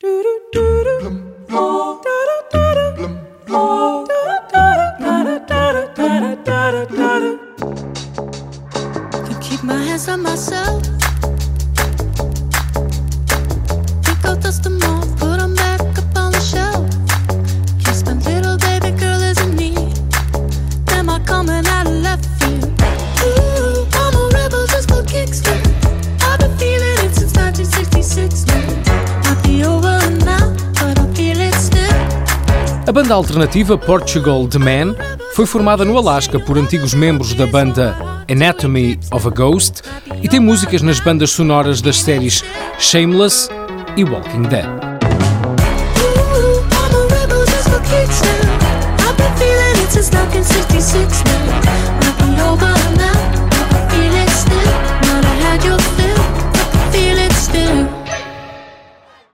Keep my hands on myself. A banda alternativa Portugal The Man foi formada no Alasca por antigos membros da banda Anatomy of a Ghost e tem músicas nas bandas sonoras das séries Shameless e Walking Dead. Since 1966 now. Over